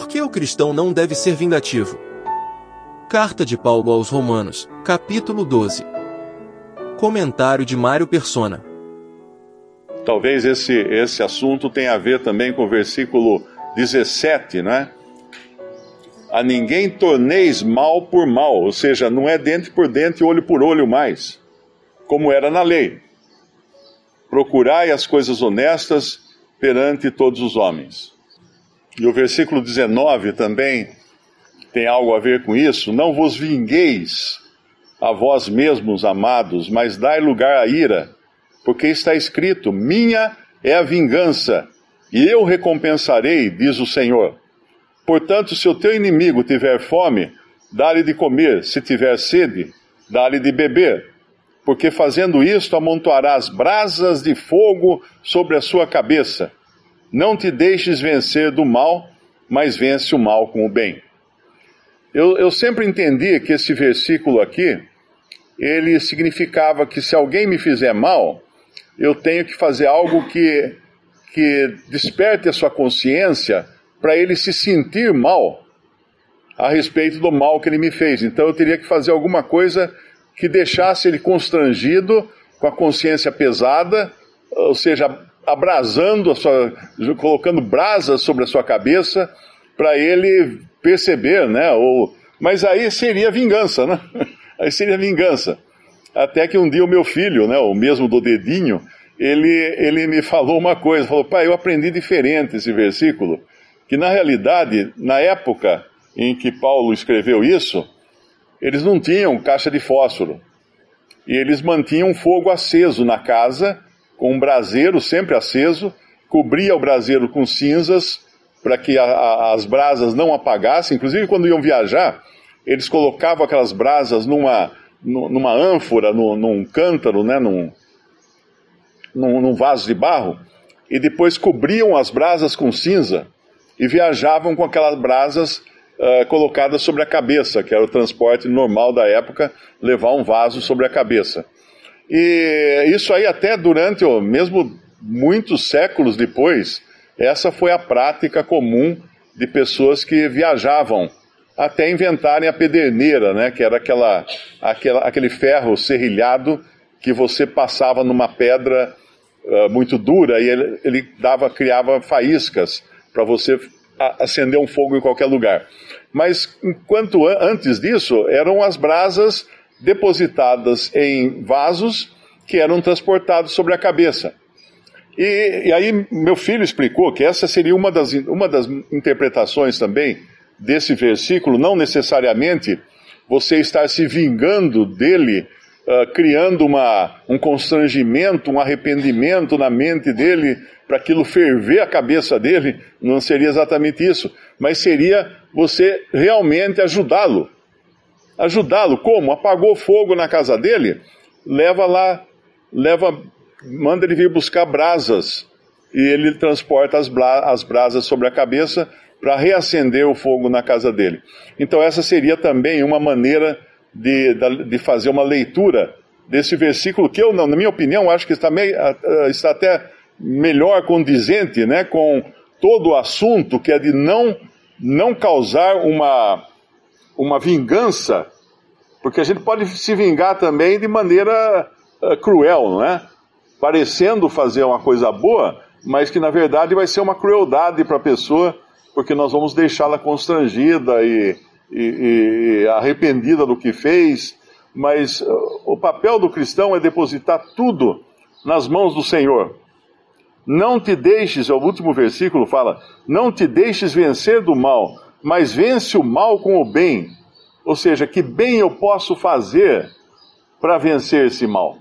Por que o cristão não deve ser vingativo? Carta de Paulo aos Romanos, capítulo 12. Comentário de Mário Persona. Talvez esse, esse assunto tenha a ver também com o versículo 17, não é? A ninguém torneis mal por mal, ou seja, não é dente por dente, olho por olho mais, como era na lei. Procurai as coisas honestas perante todos os homens. E o versículo 19 também tem algo a ver com isso. Não vos vingueis a vós mesmos, amados, mas dai lugar à ira, porque está escrito: Minha é a vingança, e eu recompensarei, diz o Senhor. Portanto, se o teu inimigo tiver fome, dá-lhe de comer, se tiver sede, dá-lhe de beber, porque fazendo isto amontoarás brasas de fogo sobre a sua cabeça. Não te deixes vencer do mal, mas vence o mal com o bem. Eu, eu sempre entendi que esse versículo aqui, ele significava que se alguém me fizer mal, eu tenho que fazer algo que, que desperte a sua consciência para ele se sentir mal a respeito do mal que ele me fez. Então eu teria que fazer alguma coisa que deixasse ele constrangido, com a consciência pesada, ou seja, abrasando a sua, colocando brasas sobre a sua cabeça, para ele perceber, né? Ou, mas aí seria vingança, né? Aí seria vingança. Até que um dia o meu filho, né, o mesmo do dedinho, ele, ele me falou uma coisa, falou, pai, eu aprendi diferente esse versículo, que na realidade, na época em que Paulo escreveu isso, eles não tinham caixa de fósforo. E eles mantinham fogo aceso na casa, com um braseiro sempre aceso, cobria o braseiro com cinzas para que a, a, as brasas não apagassem. Inclusive, quando iam viajar, eles colocavam aquelas brasas numa, numa ânfora, num, num cântaro, né, num, num, num vaso de barro, e depois cobriam as brasas com cinza e viajavam com aquelas brasas uh, colocadas sobre a cabeça, que era o transporte normal da época, levar um vaso sobre a cabeça. E isso aí até durante, mesmo muitos séculos depois, essa foi a prática comum de pessoas que viajavam até inventarem a pederneira, né, que era aquela, aquela, aquele ferro serrilhado que você passava numa pedra uh, muito dura e ele, ele dava, criava faíscas para você acender um fogo em qualquer lugar. Mas enquanto antes disso eram as brasas depositadas em vasos que eram transportados sobre a cabeça. E, e, aí meu filho explicou que essa seria uma das, uma das interpretações também desse versículo, não necessariamente você estar se vingando dele, uh, criando uma, um constrangimento, um arrependimento na mente dele, para aquilo ferver a cabeça dele, não seria exatamente isso, mas seria você realmente ajudá-lo ajudá-lo. Como? Apagou fogo na casa dele, leva lá, leva, manda ele vir buscar brasas e ele transporta as, as brasas sobre a cabeça para reacender o fogo na casa dele. Então essa seria também uma maneira de, de fazer uma leitura desse versículo que eu, na minha opinião, acho que está, meio, está até melhor condizente, né, com todo o assunto que é de não não causar uma uma vingança, porque a gente pode se vingar também de maneira uh, cruel, não é? Parecendo fazer uma coisa boa, mas que na verdade vai ser uma crueldade para a pessoa, porque nós vamos deixá-la constrangida e, e, e, arrependida do que fez. Mas uh, o papel do cristão é depositar tudo nas mãos do Senhor. Não te deixes, é o último versículo fala, não te deixes vencer do mal, mas vence o mal com o bem. Ou seja, que bem eu posso fazer para vencer esse mal?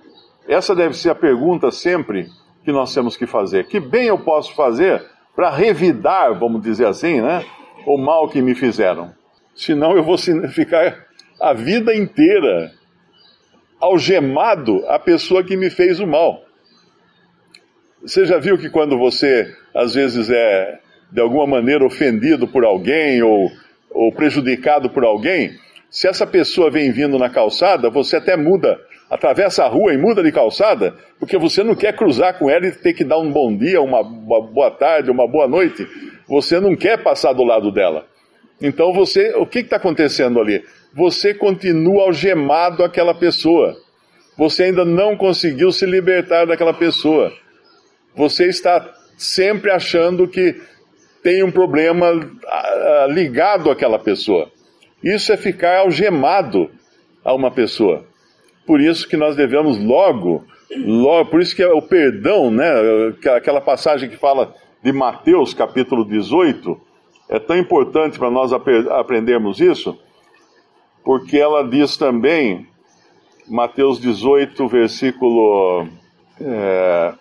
Essa deve ser a pergunta sempre que nós temos que fazer. Que bem eu posso fazer para revidar, vamos dizer assim, né, o mal que me fizeram? Senão eu vou ficar a vida inteira algemado a pessoa que me fez o mal. Você já viu que quando você, às vezes, é de alguma maneira ofendido por alguém ou, ou prejudicado por alguém, se essa pessoa vem vindo na calçada, você até muda, atravessa a rua e muda de calçada, porque você não quer cruzar com ela e ter que dar um bom dia, uma boa tarde, uma boa noite. Você não quer passar do lado dela. Então você, o que está acontecendo ali? Você continua algemado àquela pessoa. Você ainda não conseguiu se libertar daquela pessoa. Você está sempre achando que tem um problema ah, ah, ligado àquela pessoa. Isso é ficar algemado a uma pessoa. Por isso que nós devemos logo, logo, por isso que é o perdão, né, aquela passagem que fala de Mateus capítulo 18, é tão importante para nós aprendermos isso, porque ela diz também, Mateus 18, versículo. É,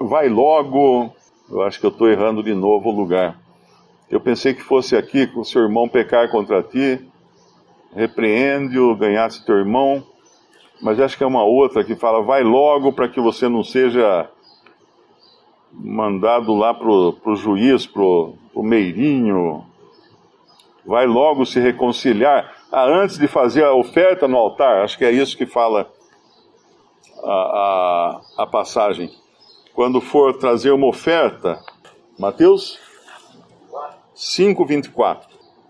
vai logo. Eu acho que eu estou errando de novo o lugar. Eu pensei que fosse aqui, com o seu irmão pecar contra ti, repreende-o, ganhasse teu irmão. Mas acho que é uma outra que fala: vai logo para que você não seja mandado lá para o juiz, para o meirinho. Vai logo se reconciliar ah, antes de fazer a oferta no altar. Acho que é isso que fala a, a, a passagem. Quando for trazer uma oferta, Mateus 5, 24.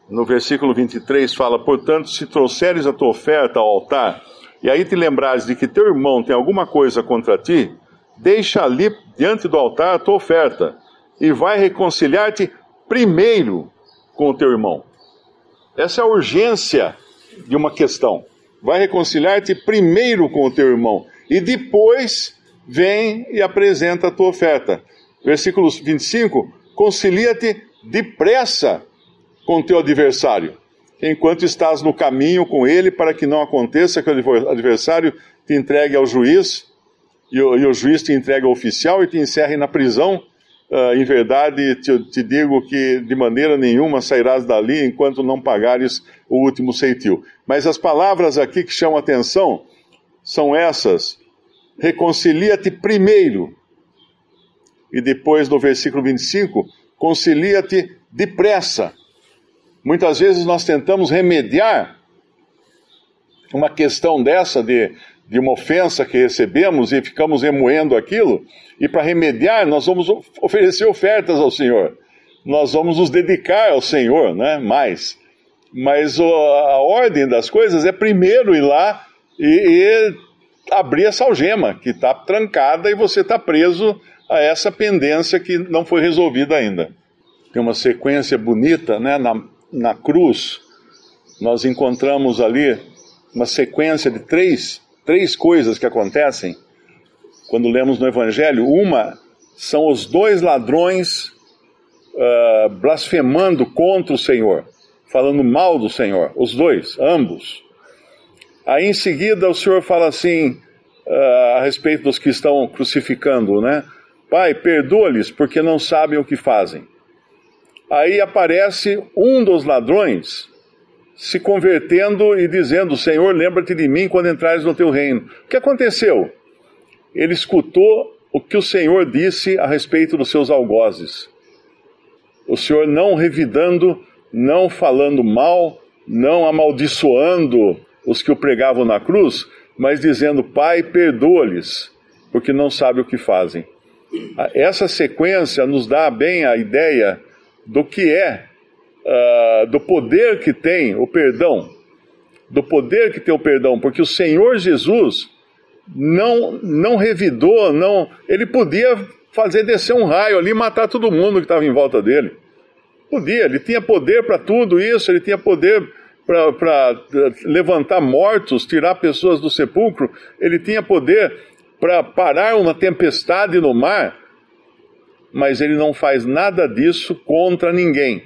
No versículo 23 fala: Portanto, se trouxeres a tua oferta ao altar, e aí te lembrares de que teu irmão tem alguma coisa contra ti, deixa ali diante do altar a tua oferta, e vai reconciliar-te primeiro com o teu irmão. Essa é a urgência de uma questão. Vai reconciliar-te primeiro com o teu irmão, e depois vem e apresenta a tua oferta. Versículo 25: Concilia-te depressa com teu adversário, enquanto estás no caminho com ele, para que não aconteça que o adversário te entregue ao juiz, e o, e o juiz te entregue ao oficial e te encerre na prisão. Uh, em verdade, te, te, digo que de maneira nenhuma sairás dali enquanto não pagares o último ceitil. Mas as palavras aqui que chamam atenção são essas: reconcilia-te primeiro. E depois, no versículo 25, concilia-te depressa. Muitas vezes nós tentamos remediar uma questão dessa de, de uma ofensa que recebemos e ficamos remoendo aquilo, e para remediar, nós vamos oferecer ofertas ao Senhor. Nós vamos nos dedicar ao Senhor, né? Mais. Mas a ordem das coisas é primeiro ir lá e, e abrir essa algema que está trancada e você está preso a essa pendência que não foi resolvida ainda tem uma sequência bonita, né? Na, na cruz, nós encontramos ali uma sequência de três, três coisas que acontecem quando lemos no Evangelho. Uma são os dois ladrões uh, blasfemando contra o Senhor, falando mal do Senhor, os dois, ambos. Aí em seguida o Senhor fala assim uh, a respeito dos que estão crucificando, né? Pai, perdoa-lhes porque não sabem o que fazem aí aparece um dos ladrões se convertendo e dizendo: Senhor, lembra-te de mim quando entrares no teu reino. O que aconteceu? Ele escutou o que o Senhor disse a respeito dos seus algozes. O Senhor não revidando, não falando mal, não amaldiçoando os que o pregavam na cruz, mas dizendo: Pai, perdoa-lhes, porque não sabem o que fazem. Essa sequência nos dá bem a ideia do que é, uh, do poder que tem o perdão, do poder que tem o perdão, porque o Senhor Jesus não, não revidou, não, ele podia fazer descer um raio ali e matar todo mundo que estava em volta dele. Podia, ele tinha poder para tudo isso, ele tinha poder para levantar mortos, tirar pessoas do sepulcro, ele tinha poder para parar uma tempestade no mar mas ele não faz nada disso contra ninguém.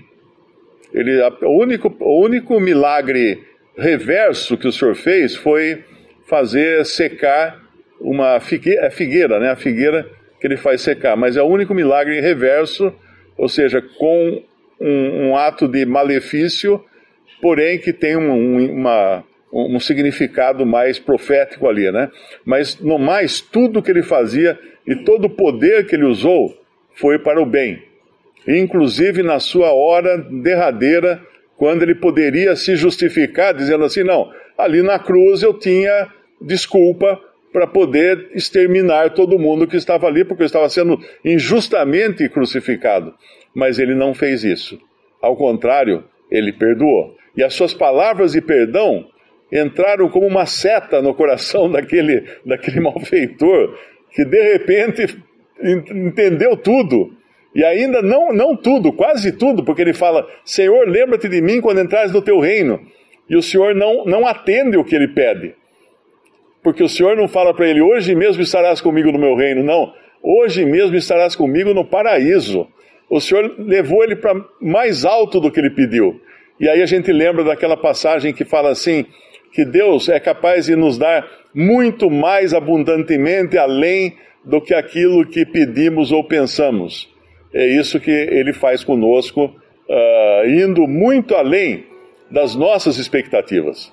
Ele, o, único, o único milagre reverso que o Senhor fez foi fazer secar uma figueira, é figueira, né? A figueira que ele faz secar, mas é o único milagre reverso, ou seja, com um, um ato de malefício, porém que tem um, uma, um significado mais profético ali, né? Mas no mais, tudo que ele fazia e todo o poder que ele usou foi para o bem, inclusive na sua hora derradeira, quando ele poderia se justificar, dizendo assim: não, ali na cruz eu tinha desculpa para poder exterminar todo mundo que estava ali, porque estava sendo injustamente crucificado. Mas ele não fez isso. Ao contrário, ele perdoou. E as suas palavras de perdão entraram como uma seta no coração daquele, daquele malfeitor, que de repente entendeu tudo. E ainda não, não tudo, quase tudo, porque ele fala: Senhor, lembra-te de mim quando entrares no teu reino. E o Senhor não, não atende o que ele pede. Porque o Senhor não fala para ele: Hoje mesmo estarás comigo no meu reino. Não. Hoje mesmo estarás comigo no paraíso. O Senhor levou ele para mais alto do que ele pediu. E aí a gente lembra daquela passagem que fala assim: que Deus é capaz de nos dar muito mais abundantemente além do que aquilo que pedimos ou pensamos. É isso que ele faz conosco, uh, indo muito além das nossas expectativas.